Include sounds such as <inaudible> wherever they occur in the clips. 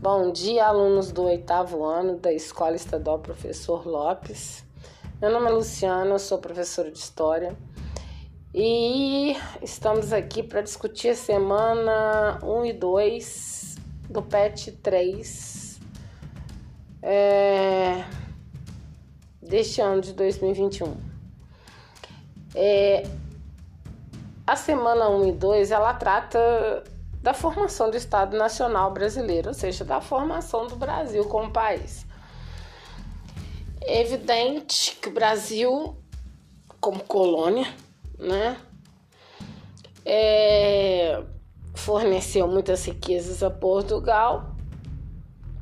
Bom dia, alunos do oitavo ano da Escola Estadual Professor Lopes. Meu nome é Luciana, sou professora de História e estamos aqui para discutir a semana 1 e 2 do PET 3 é, deste ano de 2021. É, a semana 1 e 2 ela trata da formação do Estado Nacional Brasileiro, ou seja, da formação do Brasil como país. É evidente que o Brasil, como colônia, né, é, forneceu muitas riquezas a Portugal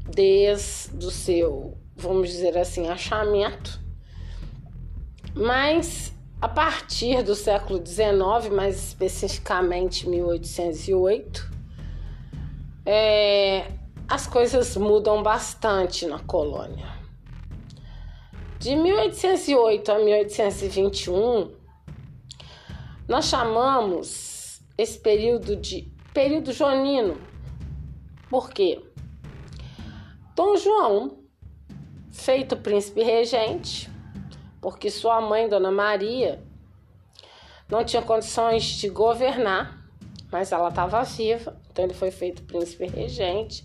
desde o seu, vamos dizer assim, achamento, mas a partir do século XIX, mais especificamente 1808, é, as coisas mudam bastante na colônia. De 1808 a 1821, nós chamamos esse período de período jonino. Por quê? Dom João, feito príncipe regente, porque sua mãe, Dona Maria, não tinha condições de governar, mas ela estava viva, então ele foi feito príncipe regente.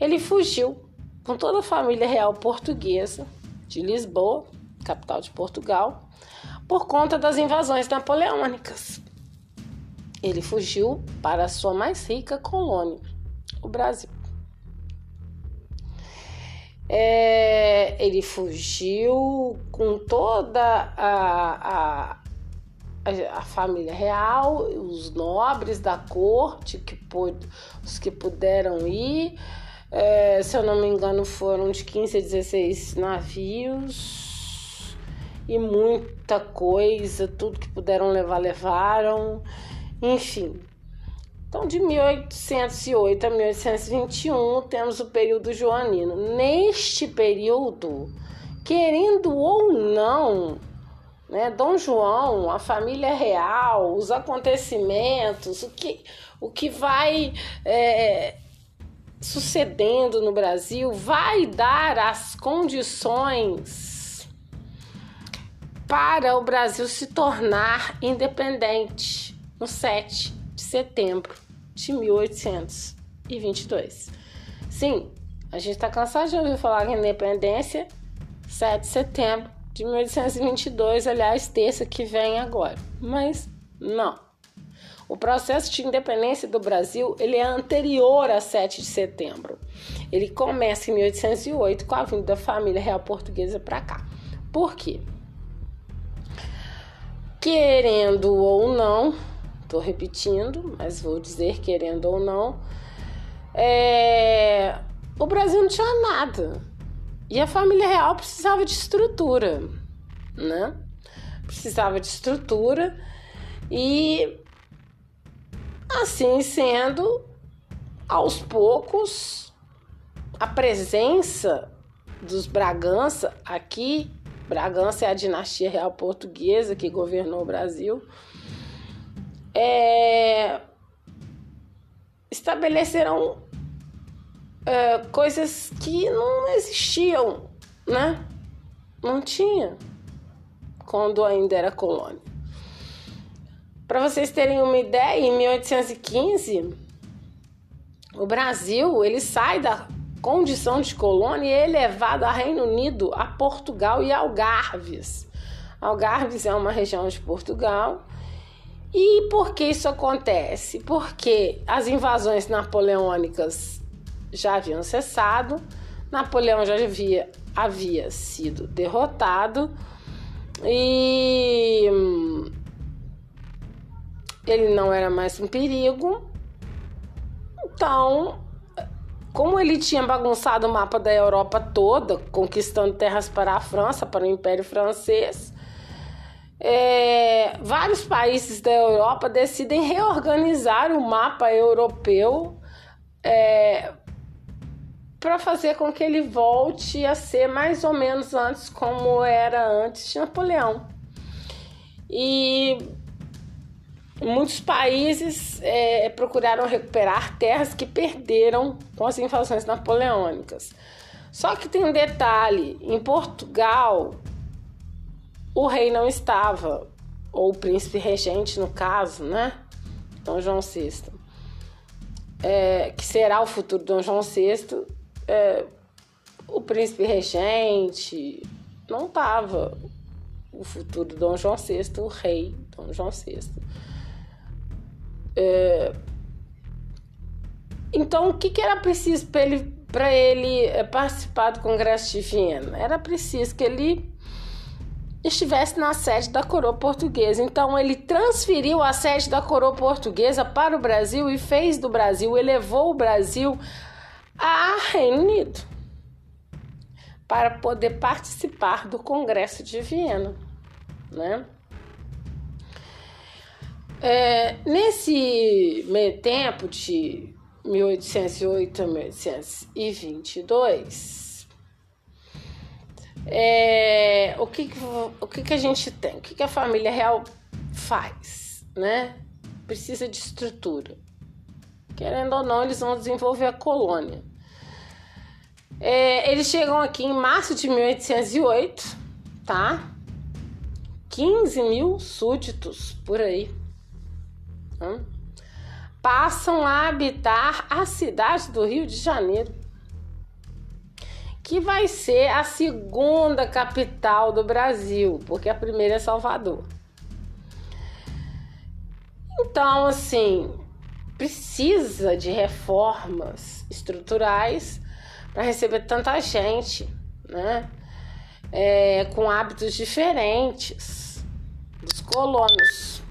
Ele fugiu com toda a família real portuguesa de Lisboa, capital de Portugal, por conta das invasões napoleônicas. Ele fugiu para a sua mais rica colônia, o Brasil. É, ele fugiu com toda a, a, a, família real, os nobres da corte, que pôde, os que puderam ir. É, se eu não me engano, foram de 15 a 16 navios e muita coisa, tudo que puderam levar, levaram. Enfim, então, de 1808 a 1821, temos o período joanino. Neste período, querendo ou não, né, Dom João, a família real, os acontecimentos, o que, o que vai é, sucedendo no Brasil, vai dar as condições para o Brasil se tornar independente no 7 de setembro de 1822. Sim, a gente está cansado de ouvir falar em independência 7 de setembro de 1822, aliás, terça que vem agora. Mas não. O processo de independência do Brasil ele é anterior a 7 de setembro. Ele começa em 1808 com a vinda da família real portuguesa para cá. Por quê? Querendo ou não, Estou repetindo, mas vou dizer querendo ou não. É... O Brasil não tinha nada. E a família real precisava de estrutura, né? Precisava de estrutura e assim sendo, aos poucos, a presença dos Bragança aqui, Bragança é a dinastia real portuguesa que governou o Brasil, é, estabeleceram é, coisas que não existiam, né? Não tinha quando ainda era colônia. Para vocês terem uma ideia, em 1815 o Brasil ele sai da condição de colônia e é elevado a Reino Unido, a Portugal e Algarves. Algarves é uma região de Portugal e por que isso acontece? Porque as invasões napoleônicas já haviam cessado, Napoleão já havia, havia sido derrotado e hum, ele não era mais um perigo. Então, como ele tinha bagunçado o mapa da Europa toda, conquistando terras para a França, para o Império Francês, é, vários países da Europa decidem reorganizar o mapa europeu para fazer com que ele volte a ser mais ou menos antes como era antes de Napoleão. E muitos países é, procuraram recuperar terras que perderam com as invasões napoleônicas. Só que tem um detalhe: em Portugal, o rei não estava, ou o príncipe regente, no caso, né? Dom João VI, é, que será o futuro Dom João VI, é, o príncipe regente não estava o futuro Dom João VI, o rei Dom João VI. É... Então, o que, que era preciso para ele, ele é, participar do Congresso de Viena? Era preciso que ele estivesse na sede da coroa portuguesa. Então, ele transferiu a sede da coroa portuguesa para o Brasil e fez do Brasil, elevou o Brasil a Reino Unido para poder participar do Congresso de Viena, né? É, nesse meio tempo de 1808 a 1822, é, o, que, o que, que a gente tem? O que, que a família real faz? Né? Precisa de estrutura. Querendo ou não, eles vão desenvolver a colônia. É, eles chegam aqui em março de 1808, tá? 15 mil súditos por aí passam a habitar a cidade do Rio de Janeiro, que vai ser a segunda capital do Brasil, porque a primeira é Salvador. Então, assim, precisa de reformas estruturais para receber tanta gente, né? É, com hábitos diferentes dos colonos.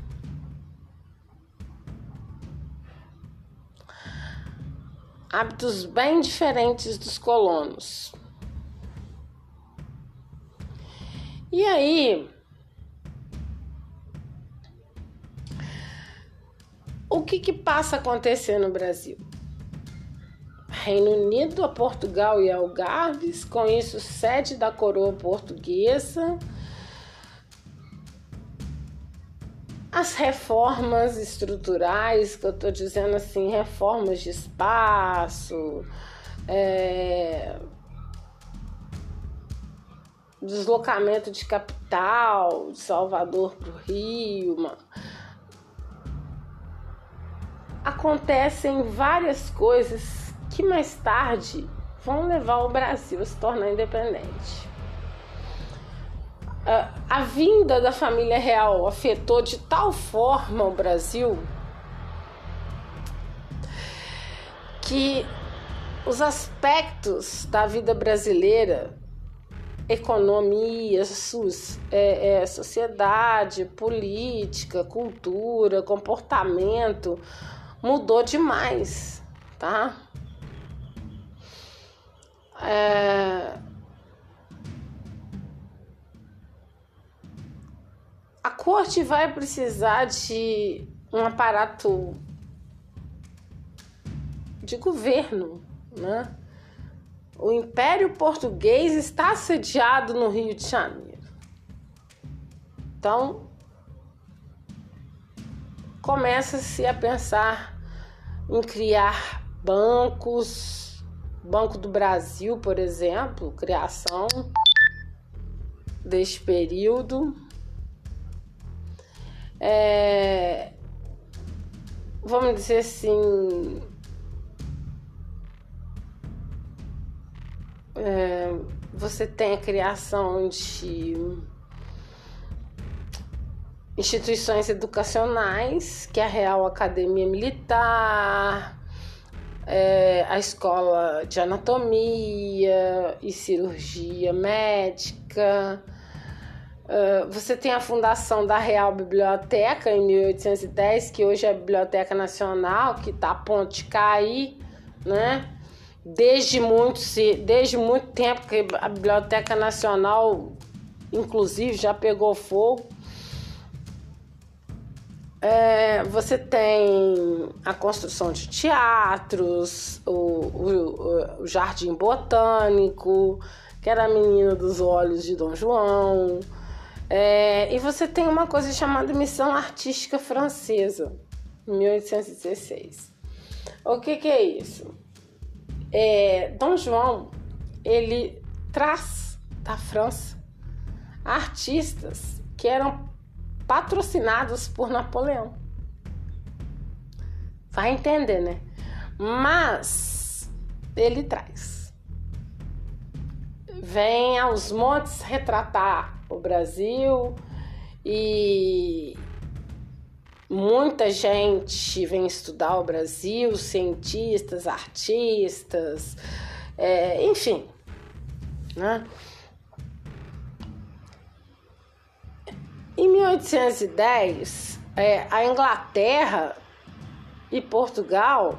hábitos bem diferentes dos colonos. E aí, o que, que passa a acontecer no Brasil? Reino Unido, a Portugal e Algarves, com isso sede da coroa portuguesa, as reformas estruturais, que eu estou dizendo assim, reformas de espaço, é, deslocamento de capital, de Salvador para o Rio. Uma... Acontecem várias coisas que mais tarde vão levar o Brasil a se tornar independente. A vinda da família real afetou de tal forma o Brasil que os aspectos da vida brasileira, economia, sus, é, é, sociedade, política, cultura, comportamento, mudou demais, tá? É, a corte vai precisar de um aparato de governo, né? O Império Português está sediado no Rio de Janeiro. Então, começa-se a pensar em criar bancos, Banco do Brasil, por exemplo, criação deste período. É, vamos dizer assim, é, você tem a criação de instituições educacionais, que é a Real Academia Militar, é, a Escola de Anatomia e Cirurgia Médica, Uh, você tem a fundação da Real Biblioteca em 1810, que hoje é a Biblioteca Nacional, que está a ponto de cair, né? Desde muito, desde muito tempo que a Biblioteca Nacional, inclusive, já pegou fogo. É, você tem a construção de teatros, o, o, o Jardim Botânico, que era a menina dos olhos de Dom João É, e você tem uma coisa chamada Missão Artística Francesa, 1816. O que, que é isso? É, Dom João ele traz da França artistas que eram patrocinados por Napoleão. Vai entender, né? Mas ele traz. Vem aos montes retratar o Brasil e muita gente vem estudar o Brasil, cientistas, artistas, é, enfim, né? Em 1810, é, a Inglaterra e Portugal,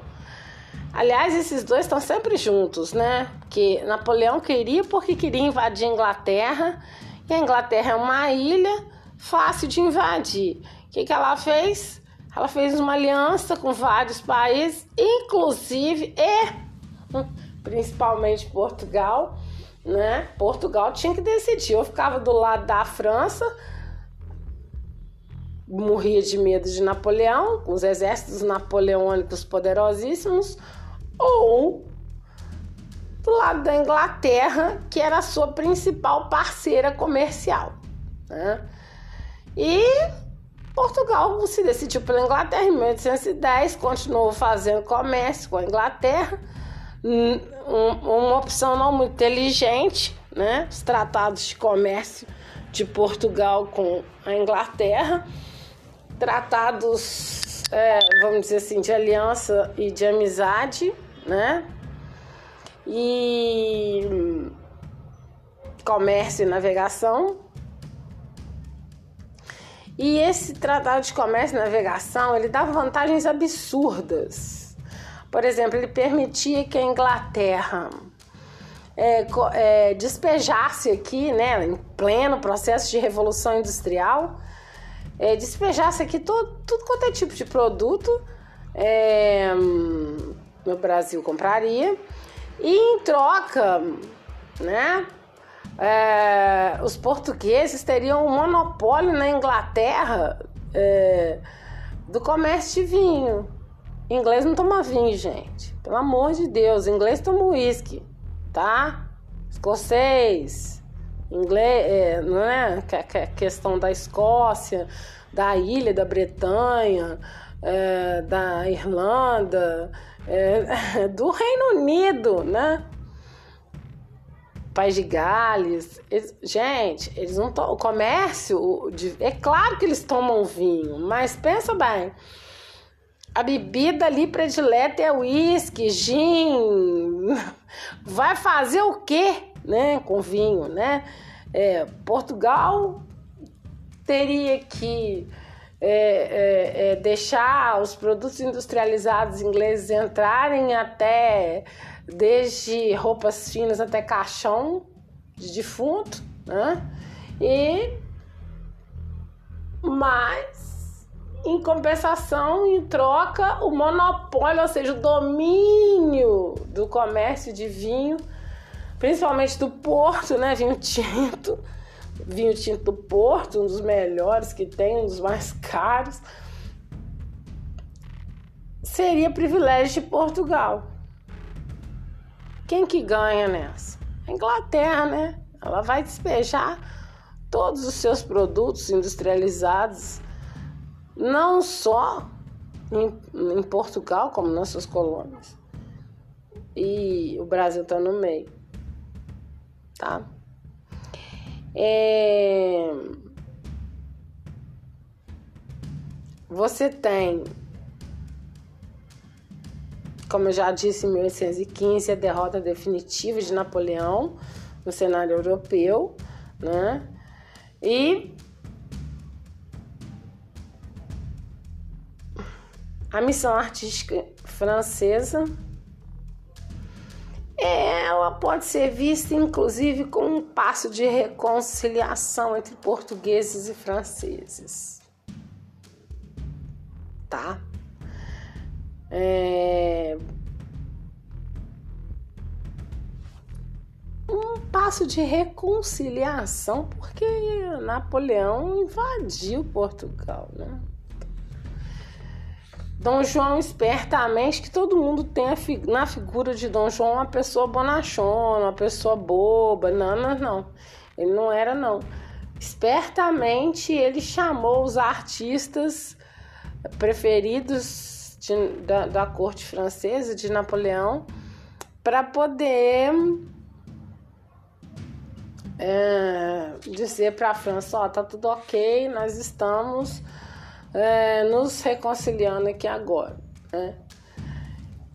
aliás, esses dois estão sempre juntos, né? Que Napoleão queria porque queria invadir a Inglaterra e a Inglaterra é uma ilha fácil de invadir. O que, que ela fez? Ela fez uma aliança com vários países, inclusive e principalmente Portugal, né? Portugal tinha que decidir, ou ficava do lado da França, morria de medo de Napoleão, com os exércitos napoleônicos poderosíssimos, ou do lado da Inglaterra, que era a sua principal parceira comercial. Né? E Portugal se decidiu pela Inglaterra em 1810, continuou fazendo comércio com a Inglaterra, uma opção não muito inteligente, né? Os tratados de comércio de Portugal com a Inglaterra, tratados, é, vamos dizer assim, de aliança e de amizade, né? e comércio e navegação. E esse tratado de comércio e navegação, ele dava vantagens absurdas. Por exemplo, ele permitia que a Inglaterra é, é, despejasse aqui, né, em pleno processo de revolução industrial, é, despejasse aqui todo, tudo quanto é tipo de produto é, no Brasil compraria e em troca, né? É, os portugueses teriam um monopólio na Inglaterra é, do comércio de vinho. Inglês não toma vinho, gente. Pelo amor de Deus, inglês toma uísque, tá? Escocês, inglês, é, não é? Que, que, é questão da Escócia, da ilha da Bretanha, é, da Irlanda, é, <laughs> do Reino Unido, né? País de Gales. Eles, gente, eles não. O comércio, é claro que eles tomam vinho, mas pensa bem. A bebida ali predileta é uísque, gin. <laughs> Vai fazer o quê, né, com vinho, né? É, Portugal teria que é, é, é, deixar os produtos industrializados ingleses entrarem até desde roupas finas até caixão de defunto, né? E mas em compensação, em troca, o monopólio, ou seja, o domínio do comércio de vinho, principalmente do Porto, né, vinho tinto, vinho tinto do Porto, um dos melhores que tem, um dos mais caros, seria privilégio de Portugal. Quem que ganha nessa? A Inglaterra, né? Ela vai despejar todos os seus produtos industrializados, não só em, em Portugal, como nas suas colônias. E o Brasil está no meio, tá? É... Você tem, como eu já disse, em 1815, a derrota definitiva de Napoleão no cenário europeu, né? E a missão artística francesa ela pode ser vista inclusive como um passo de reconciliação entre portugueses e franceses. Tá? É... Um espaço de reconciliação, porque Napoleão invadiu Portugal, né? Dom João espertamente que todo mundo tem na figura de Dom João uma pessoa bonachona, uma pessoa boba. Não, não, não. Ele não era não. Espertamente ele chamou os artistas preferidos de, da, da corte francesa de Napoleão para poder é, dizer para a França, ó, tá tudo ok, nós estamos é, nos reconciliando aqui agora, né?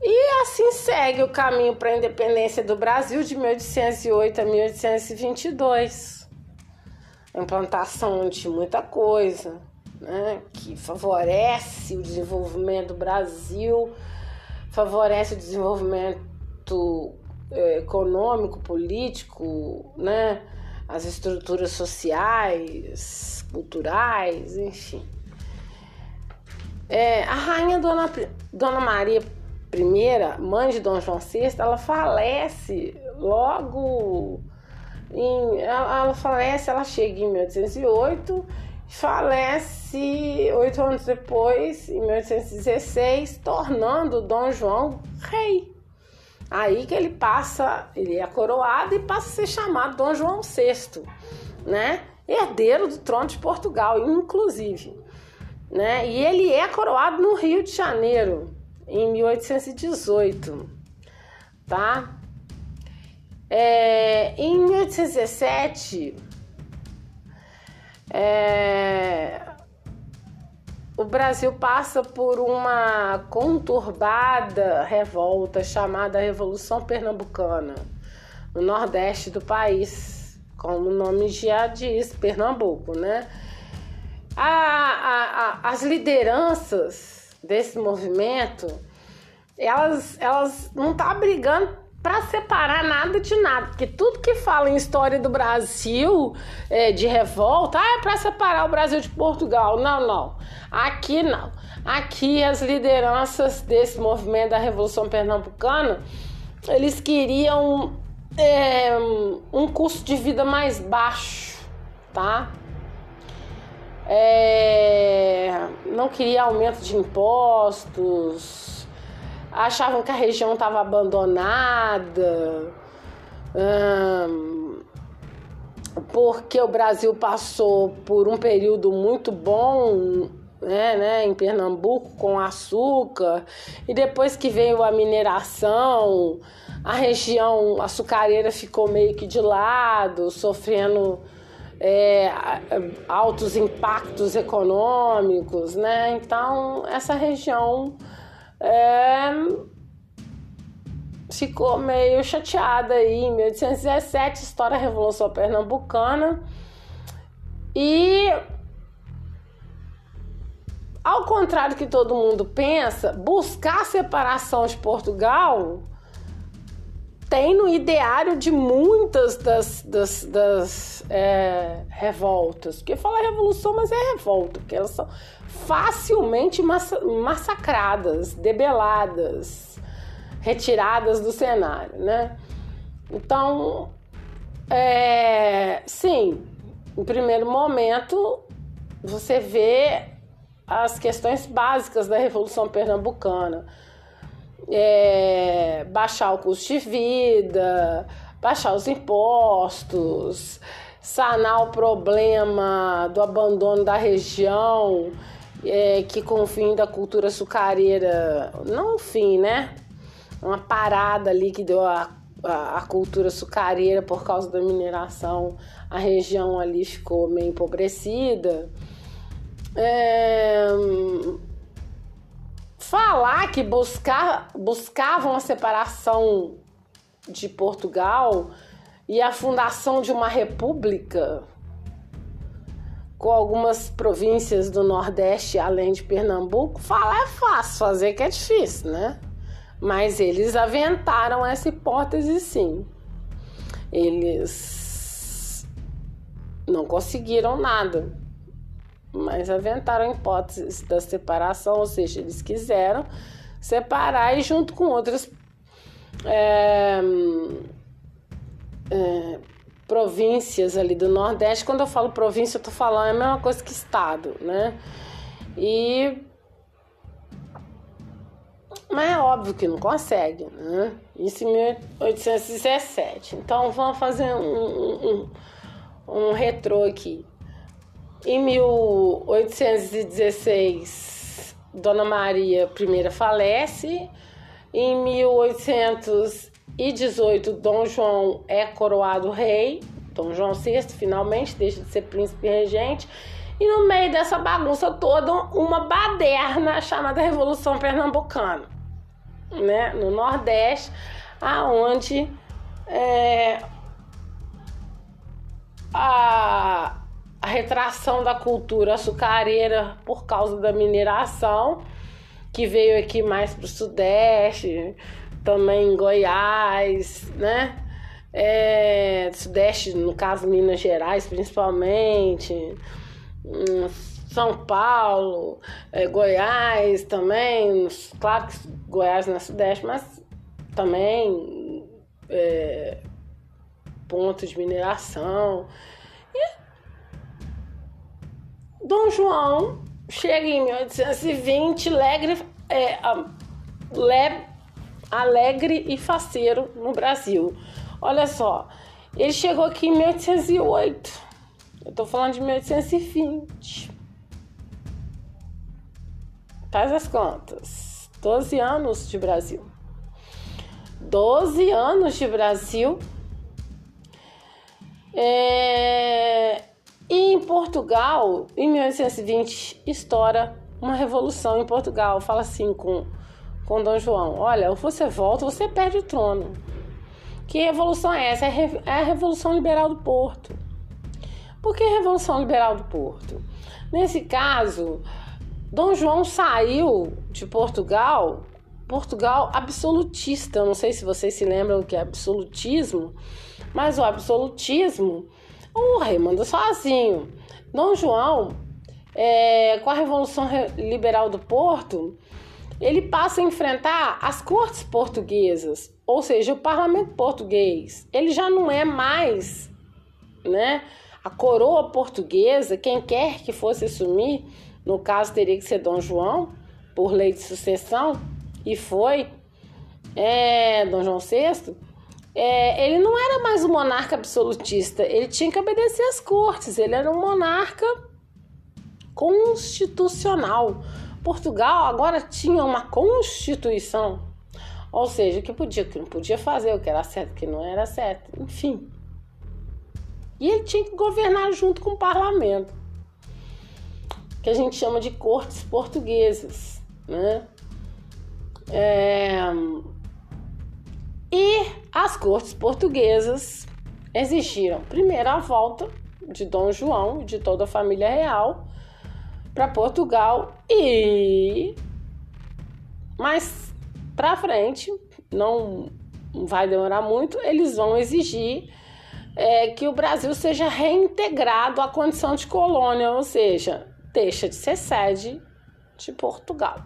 E assim segue o caminho para a independência do Brasil de 1808 a 1822. A implantação de muita coisa, né, que favorece o desenvolvimento do Brasil, favorece o desenvolvimento é, econômico, político, né, as estruturas sociais, culturais, enfim. É, a rainha Dona, Dona Maria I, mãe de Dom João VI, ela falece logo em, ela, ela falece, ela chega em 1808 falece oito anos depois, em 1816, tornando Dom João rei. Aí que ele passa, ele é coroado e passa a ser chamado Dom João VI, né? Herdeiro do trono de Portugal, inclusive né? E ele é coroado no Rio de Janeiro em 1818, tá? É, em 1817, é, o Brasil passa por uma conturbada revolta chamada Revolução Pernambucana, no nordeste do país, como o nome já diz, Pernambuco, né? A, a, as lideranças desse movimento, elas, elas não estão tá brigando para separar nada de nada, porque tudo que fala em história do Brasil, é, de revolta, ah, é para separar o Brasil de Portugal. Não, não. Aqui não. Aqui as lideranças desse movimento da Revolução Pernambucana, eles queriam é, um custo de vida mais baixo, tá? É, não queria aumento de impostos, achavam que a região estava abandonada, hum, porque o Brasil passou por um período muito bom né, né, em Pernambuco com açúcar, e depois que veio a mineração, a região açucareira ficou meio que de lado, sofrendo é, altos impactos econômicos, né? Então essa região é, ficou meio chateada aí em 1817, estoura a Revolução Pernambucana e ao contrário que todo mundo pensa, buscar a separação de Portugal tem no ideário de muitas das, das, das é, revoltas. Porque fala revolução, mas é revolta, porque elas são facilmente massacradas, debeladas, retiradas do cenário, né? Então, é, sim, em primeiro momento, você vê as questões básicas da Revolução Pernambucana é, baixar o custo de vida, baixar os impostos, sanar o problema do abandono da região, é, que com o fim da cultura açucareira, não o fim, né? Uma parada ali que deu a, a, a cultura açucareira por causa da mineração, a região ali ficou meio empobrecida. É, falar que buscar, buscavam a separação de Portugal e a fundação de uma república com algumas províncias do Nordeste além de Pernambuco, falar é fácil, fazer que é difícil, né? Mas eles aventaram essa hipótese sim. Eles não conseguiram nada mas aventaram a hipótese da separação, ou seja, eles quiseram separar e junto com outras é, é, províncias ali do Nordeste. Quando eu falo província, eu tô falando é a mesma coisa que estado, né? E mas é óbvio que não consegue, né? Isso em 1817. Então vamos fazer um, um, um retrô aqui. Em 1816, Dona Maria I falece. Em 1818, Dom João é coroado rei. Dom João VI finalmente deixa de ser príncipe regente. E no meio dessa bagunça toda, uma baderna chamada Revolução Pernambucana, né? No Nordeste, aonde é, a, a retração da cultura açucareira por causa da mineração, que veio aqui mais para o Sudeste, também em Goiás, né? É, Sudeste, no caso Minas Gerais principalmente, hum, São Paulo, é, Goiás também, claro que Goiás na Sudeste, mas também é, pontos de mineração. Dom João chega em 1820, alegre, é, le, alegre e faceiro no Brasil. Olha só, ele chegou aqui em 1808. Eu tô falando de 1820. Faz as contas. 12 anos de Brasil. 12 anos de Brasil é... E em Portugal, em 1820, estoura uma revolução em Portugal. Fala assim com, com Dom João: Olha, ou você volta ou você perde o trono. Que revolução é essa? É, é a Revolução Liberal do Porto. Por que Revolução Liberal do Porto? Nesse caso, Dom João saiu de Portugal, Portugal absolutista. Não sei se vocês se lembram o que é absolutismo mas o absolutismo, o rei manda sozinho. Dom João, é, com a Revolução Liberal do Porto, ele passa a enfrentar as cortes portuguesas, ou seja, o parlamento português. Ele já não é mais, né? A coroa portuguesa, quem quer que fosse assumir, no caso teria que ser Dom João, por lei de sucessão, e foi é, Dom João VI é, ele não era mais um monarca absolutista, ele tinha que obedecer às cortes, ele era um monarca constitucional. Portugal agora tinha uma constituição, ou seja, que podia, que não podia fazer, o que era certo, o que não era certo, enfim. E ele tinha que governar junto com o parlamento, que a gente chama de cortes portuguesas, né? É, e as cortes portuguesas exigiram primeiro a volta de Dom João e de toda a família real para Portugal e mais para frente, não vai demorar muito, eles vão exigir é, que o Brasil seja reintegrado à condição de colônia, ou seja, deixa de ser sede de Portugal.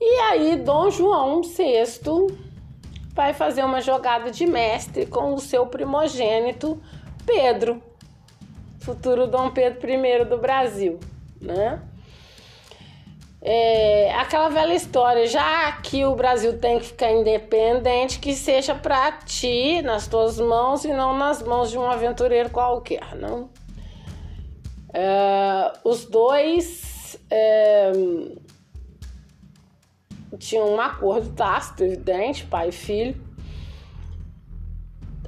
E aí Dom João VI vai fazer uma jogada de mestre com o seu primogênito Pedro, futuro Dom Pedro I do Brasil, né? É, aquela velha história, já que o Brasil tem que ficar independente, que seja para ti, nas tuas mãos e não nas mãos de um aventureiro qualquer, não? É, os dois é, tinha um acordo tácito, evidente, pai e filho.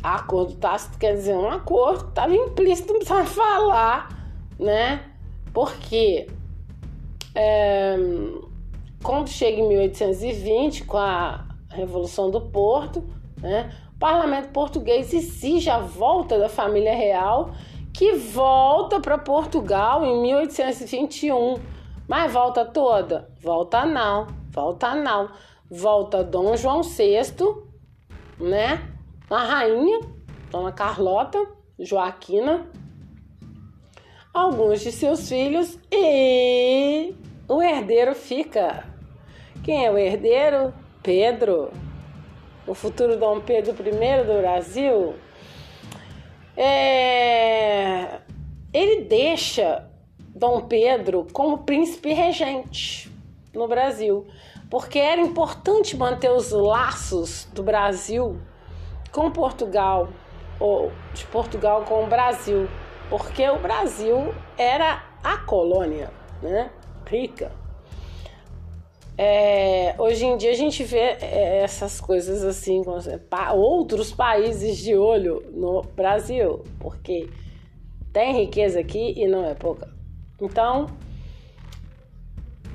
Acordo tácito quer dizer um acordo estava implícito, não precisava <laughs> falar, né? Porque é, quando chega em 1820, com a Revolução do Porto, né, o parlamento português exige a volta da família real, que volta para Portugal em 1821. Mas volta toda? Volta não Volta não. Volta Dom João VI, né? A rainha, Dona Carlota, Joaquina, alguns de seus filhos e o herdeiro fica. Quem é o herdeiro? Pedro, o futuro Dom Pedro I do Brasil. é, ele deixa Dom Pedro como príncipe regente no Brasil, porque era importante manter os laços do Brasil com Portugal, ou de Portugal com o Brasil, porque o Brasil era a colônia, né? Rica. É, hoje em dia a gente vê é, essas coisas assim, outros países de olho no Brasil, porque tem riqueza aqui e não é pouca. Então,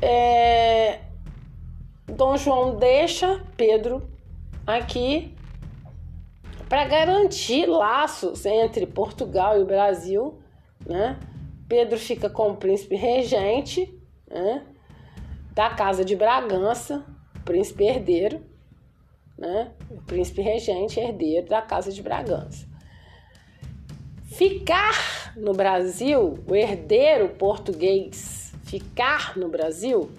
é, Dom João deixa Pedro aqui para garantir laços entre Portugal e o Brasil, né? Pedro fica como príncipe regente, né? Da casa de Bragança, príncipe herdeiro, né? O príncipe regente herdeiro da casa de Bragança. Ficar no Brasil, o herdeiro português, ficar no Brasil,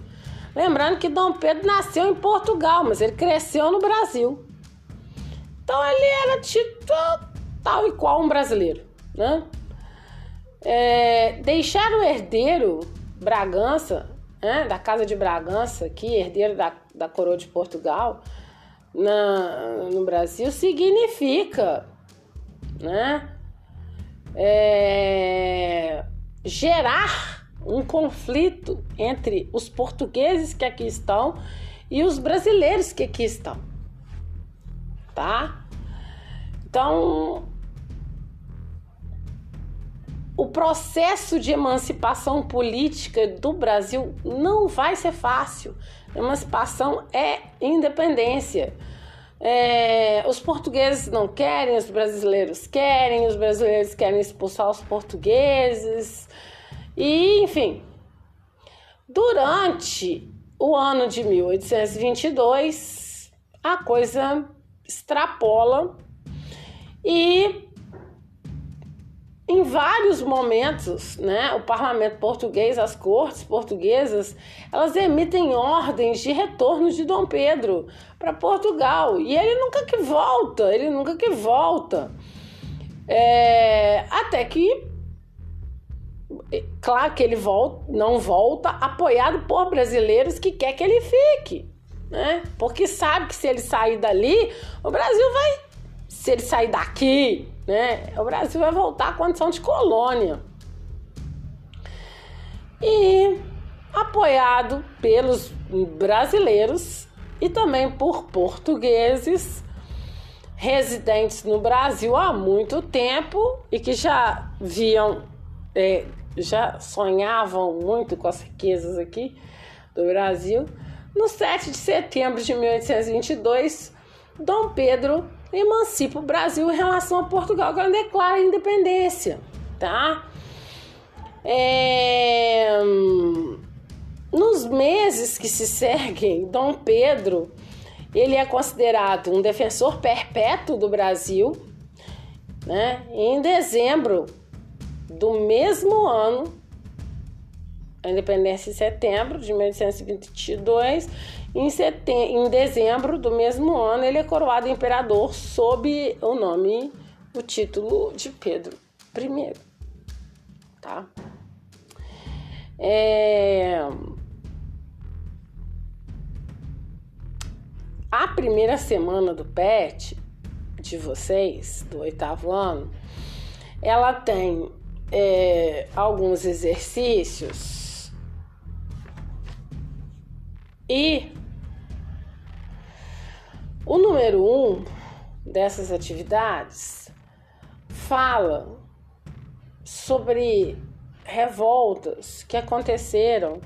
lembrando que Dom Pedro nasceu em Portugal, mas ele cresceu no Brasil. Então ele era tido tal e qual um brasileiro, né? É, deixar o herdeiro Bragança, né, da casa de Bragança, aqui, herdeiro da, da coroa de Portugal, na, no Brasil, significa né, é, gerar um conflito entre os portugueses que aqui estão e os brasileiros que aqui estão, tá? Então, o processo de emancipação política do Brasil não vai ser fácil. Emancipação é independência. É, os portugueses não querem, os brasileiros querem, os brasileiros querem expulsar os portugueses, e enfim. Durante o ano de 1822, a coisa extrapola e em vários momentos, né, o parlamento português, as cortes portuguesas, elas emitem ordens de retorno de Dom Pedro para Portugal e ele nunca que volta, ele nunca que volta, é, até que, claro que ele volta, não volta, apoiado por brasileiros que quer que ele fique, né, porque sabe que se ele sair dali, o Brasil vai se ele sair daqui, né, o Brasil vai voltar à condição de colônia. E apoiado pelos brasileiros e também por portugueses residentes no Brasil há muito tempo e que já viam, é, já sonhavam muito com as riquezas aqui do Brasil. No 7 de setembro de 1822, Dom Pedro emancipa o Brasil em relação a Portugal, que declara a independência, tá? É... Nos meses que se seguem, Dom Pedro ele é considerado um defensor perpétuo do Brasil, né? Em dezembro do mesmo ano, a independência em setembro de 1822, em, setem em dezembro do mesmo ano, ele é coroado imperador sob o nome, o título de Pedro I. Tá? É... A primeira semana do PET de vocês, do oitavo ano, ela tem é, alguns exercícios. E o número um dessas atividades fala sobre revoltas que aconteceram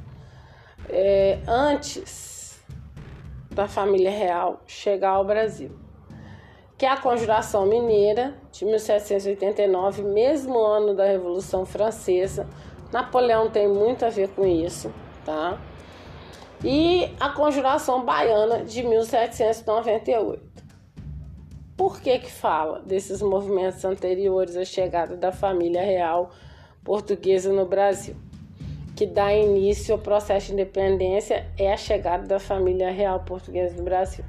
é, antes da família real chegar ao Brasil, que é a Conjuração Mineira de 1789, mesmo ano da Revolução Francesa. Napoleão tem muito a ver com isso, tá? e a Conjuração Baiana de 1798. Por que que fala desses movimentos anteriores à chegada da família real portuguesa no Brasil? Que dá início ao processo de independência é a chegada da família real portuguesa no Brasil.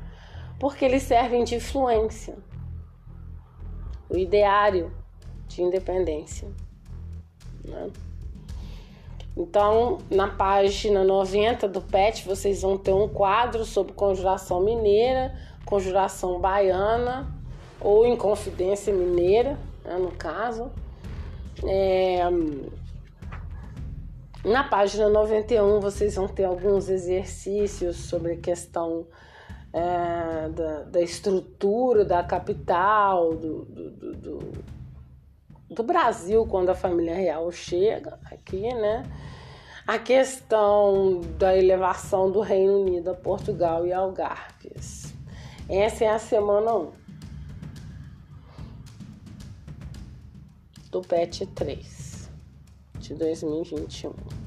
Porque eles servem de influência. O ideário de independência. Né? Então, na página 90 do PET, vocês vão ter um quadro sobre conjuração mineira, conjuração baiana ou Inconfidência Mineira, né, no caso. É... Na página 91 vocês vão ter alguns exercícios sobre a questão é, da, da, estrutura da capital, do, do, do, do, Brasil, quando a família real chega aqui, né? A questão da elevação do Reino Unido a Portugal e Algarves. Essa é a semana 1 do PET 3 de 2021.